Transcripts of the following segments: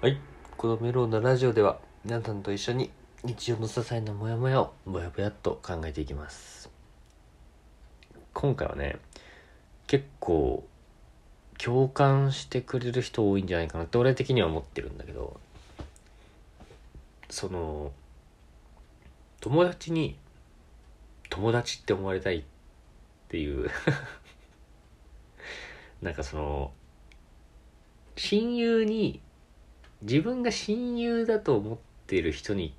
はい。このメロンのラジオでは、皆さんと一緒に日常の些細なモヤモヤをぼやぼやっと考えていきます。今回はね、結構共感してくれる人多いんじゃないかなって俺的には思ってるんだけど、その、友達に友達って思われたいっていう なんかその、親友に自分が親友だと思ってる人に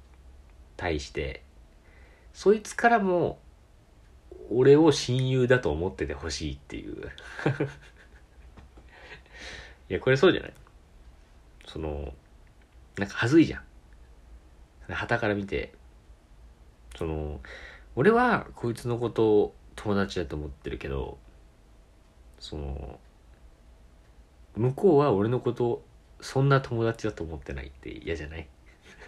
対してそいつからも俺を親友だと思っててほしいっていう。いやこれそうじゃない？そのなんか恥ずいじゃん。旗から見て。その俺はこいつのことを友達だと思ってるけどその向こうは俺のことそんな友達だと思ってないって嫌じゃない？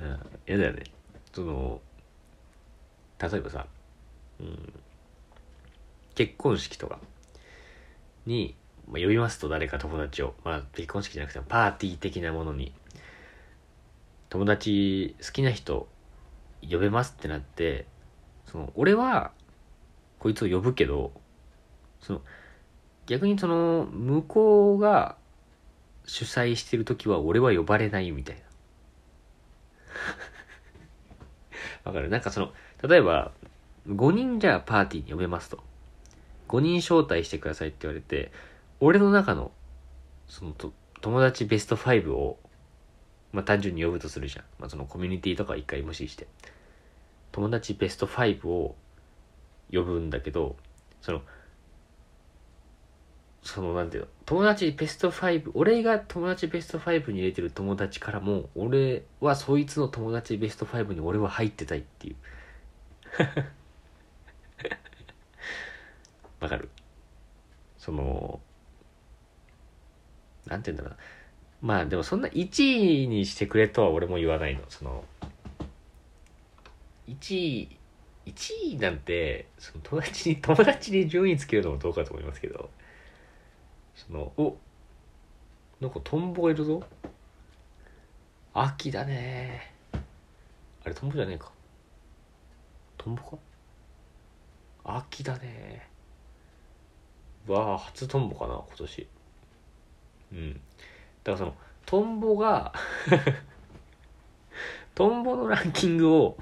うん嫌だよね。その例えばさ、うん、結婚式とかに、まあ、呼びますと誰か友達を。まあ結婚式じゃなくてパーティー的なものに。友達好きな人呼べますってなってその俺はこいつを呼ぶけどその逆にその向こうが主催してる時は俺は呼ばれないみたいな。わかる？なんかその例えば5人じゃあパーティーに呼べますと。5人招待してくださいって言われて俺の中のそのと友達ベスト5をまあ単純に呼ぶとするじゃん、まあ、そのコミュニティとか一回無視して。友達ベスト5を呼ぶんだけどそのそのなんていうの友達ベスト5俺が友達ベスト5に入れてる友達からも俺はそいつの友達ベスト5に俺は入ってたいっていう。わかる？そのなんて言うんだろうな。まあでもそんな1位にしてくれとは俺も言わないの。その1位1位なんてその友達に友達に順位つけるのもどうかと思いますけど。そのおなんかトンボがいるぞ。秋だね。あれトンボじゃねえか。トンボか？秋だね。わあ初トンボかな今年。うん。だからそのトンボが トンボのランキングを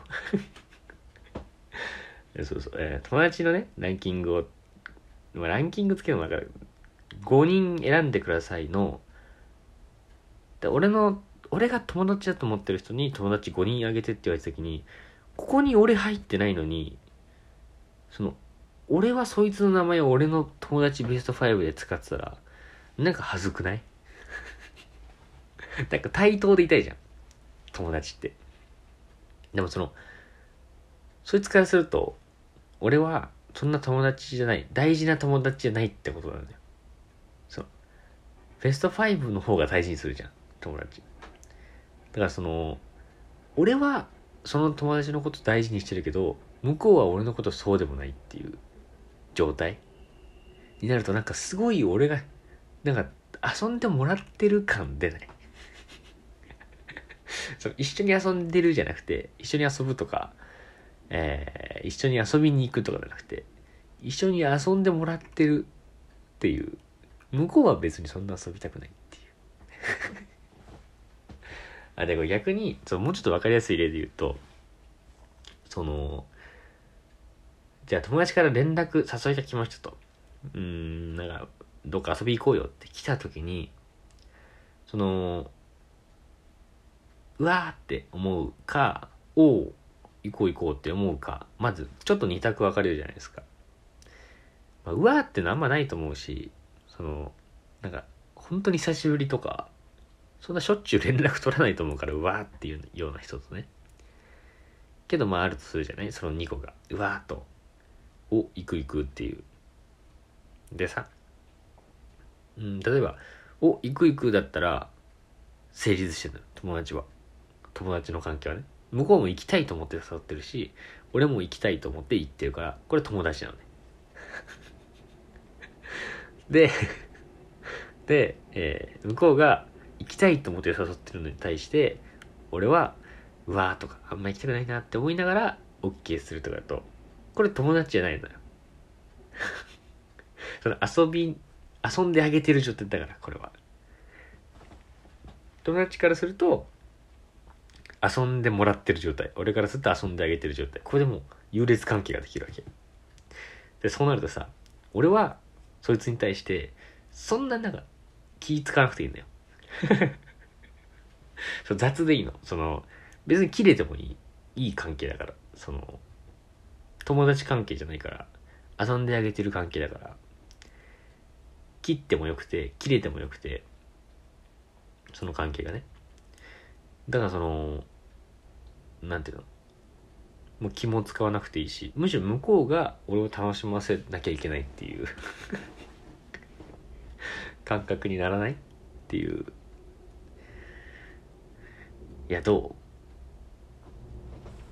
そうそう、えー友達のねランキングを、まあ、ランキングつけるのなんか5人選んでくださいの。で俺の俺が友達だと思ってる人に友達5人あげてって言われた時にここに俺入ってないのにその俺はそいつの名前を俺の友達ベスト5で使ってたらなんか恥ずくない？なんか対等でいたいじゃん。友達って。でもそのそいつからすると俺はそんな友達じゃない大事な友達じゃないってことなんだよ。ベスト5の方が大事にするじゃん友達。だからその俺はその友達のこと大事にしてるけど向こうは俺のことそうでもないっていう状態になるとなんかすごい俺がなんか遊んでもらってる感出ない。そう一緒に遊んでるじゃなくて一緒に遊ぶとかえー一緒に遊びに行くとかじゃなくて一緒に遊んでもらってるっていう向こうは別にそんな遊びたくないっていう。あでも逆にそうもうちょっと分かりやすい例で言うとそのじゃあ友達から連絡誘いが来ましたと。うーんなんかどっか遊び行こうよって来た時にそのうわーって思うかおう行こう行こうって思うかまずちょっと二択分かれるじゃないですか、まあ、うわーってのあんまないと思うしそのなんか本当に久しぶりとかそんなしょっちゅう連絡取らないと思うからうわーっていうような人とね。けどまああるとするじゃない？その2個がうわーと。お行く行くっていう。でさうん例えばお行く行くだったら成立してる友達は。友達の関係はね。向こうも行きたいと思って誘ってるし俺も行きたいと思って行ってるからこれ友達なのね。で でえー向こうが行きたいと思って誘ってるのに対して俺はうわーとかあんま行きたくないなって思いながら OK するとかだとこれ友達じゃないのよ。その遊び遊んであげてる状態だからこれは。友達からすると遊んでもらってる状態。俺からすると遊んであげてる状態。これでも優劣関係ができるわけ。でそうなるとさ俺はそいつに対してそんななんか気使わなくていいんだよ。そう雑でいいの。その別に切れてもいいいい関係だから。その友達関係じゃないから遊んであげてる関係だから。切ってもよくて切れてもよくてその関係がね。だからそのなんていうの。もう気も使わなくていいしむしろ向こうが俺を楽しませなきゃいけないっていう。感覚にならないっていう。いやど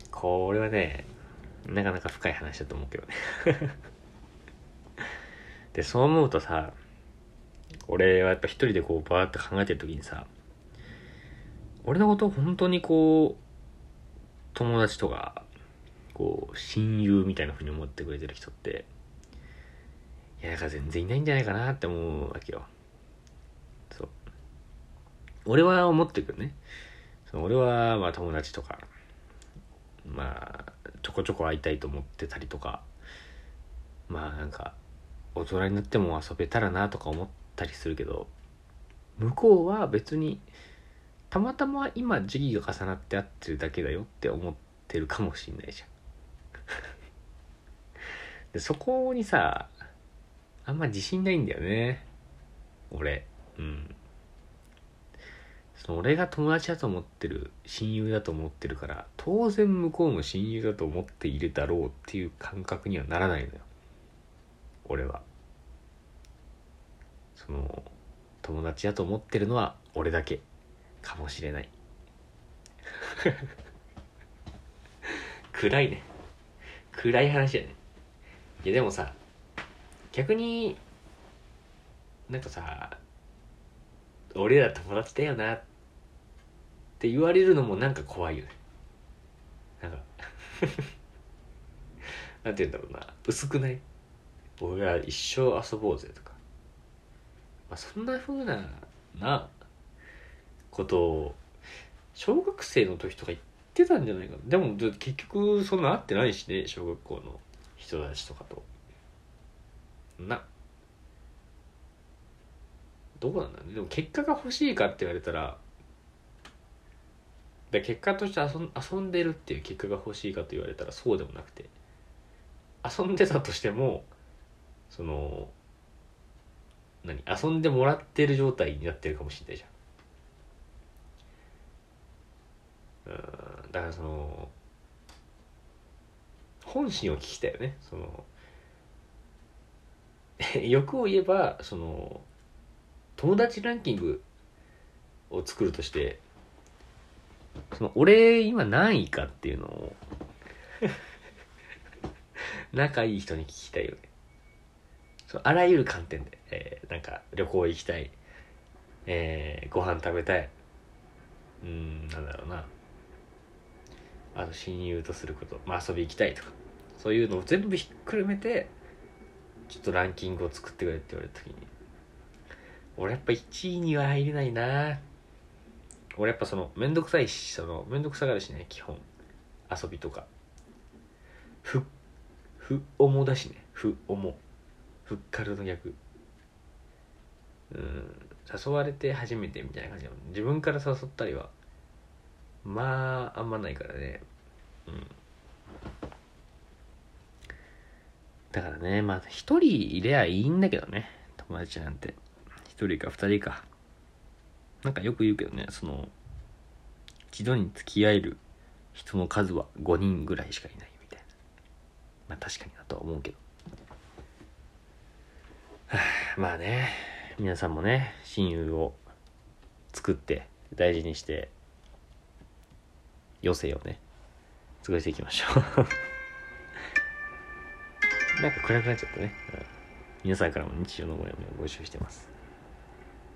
う？これはねなかなか深い話だと思うけどね。でそう思うとさ俺はやっぱ一人でこうバーって考えてる時にさ俺のことを本当にこう友達とかこう親友みたいな風に思ってくれてる人っていやだか全然いないんじゃないかなって思うわけよ。俺は思ってくるね。そ俺はまあ友達とかまあちょこちょこ会いたいと思ってたりとかまあなんか大人になっても遊べたらなとか思ったりするけど向こうは別にたまたま今時期が重なって合ってるだけだよって思ってるかもしんないじゃん。でそこにさあんま自信ないんだよね。俺。うん。その俺が友達だと思ってる親友だと思ってるから当然向こうも親友だと思っているだろうっていう感覚にはならないのよ。俺は。その友達だと思ってるのは俺だけ。かもしれない。暗いね。暗い話やね。いやでもさ逆になんかさ俺ら友達だよなってって言われるのもなんか怖いよね。なんか。なんて言うんだろうな。薄くない？俺ら一生遊ぼうぜとか、まあ、そんな風ななことを小学生の時とか言ってたんじゃないかな。でも結局そんな会ってないしね小学校の人たちとかと。な。どうなんだろうね。でも結果が欲しいかって言われたらで結果として遊ん遊んでるっていう結果が欲しいかと言われたらそうでもなくて。遊んでたとしてもその何遊んでもらってる状態になってるかもしれないじゃん。うんだからその本心を聞きたいよね。その 欲を言えばその友達ランキングを作るとしてその俺今何位かっていうのを 仲いい人に聞きたいよね。そうあらゆる観点で、えー、なんか旅行行きたい、えー、ご飯食べたい。うんなんだろうな。あと親友とすること、まあ、遊び行きたいとか。そういうのを全部ひっくるめてちょっとランキングを作ってくれって言われた時に俺やっぱ1位には入れないな俺やっぱそのめんどくさいしそのめんどくさがるしね基本。遊びとか。ふふおもだしね。ふおも。ふっかるの逆。うん。誘われて初めてみたいな感じなの自分から誘ったりはまああんまないからね。うん。だからねまあ一人いりゃいいんだけどね。友達なんて。一人か二人か。なんかよく言うけどねその一度に付き合える人の数は5人ぐらいしかいないみたいな。まあ確かになとは思うけど、まあね皆さんもね親友を作って大事にして余生をね過ごしていきましょう。なんか暗くなっちゃったね、皆さんからも日常のもやもやを募集してます。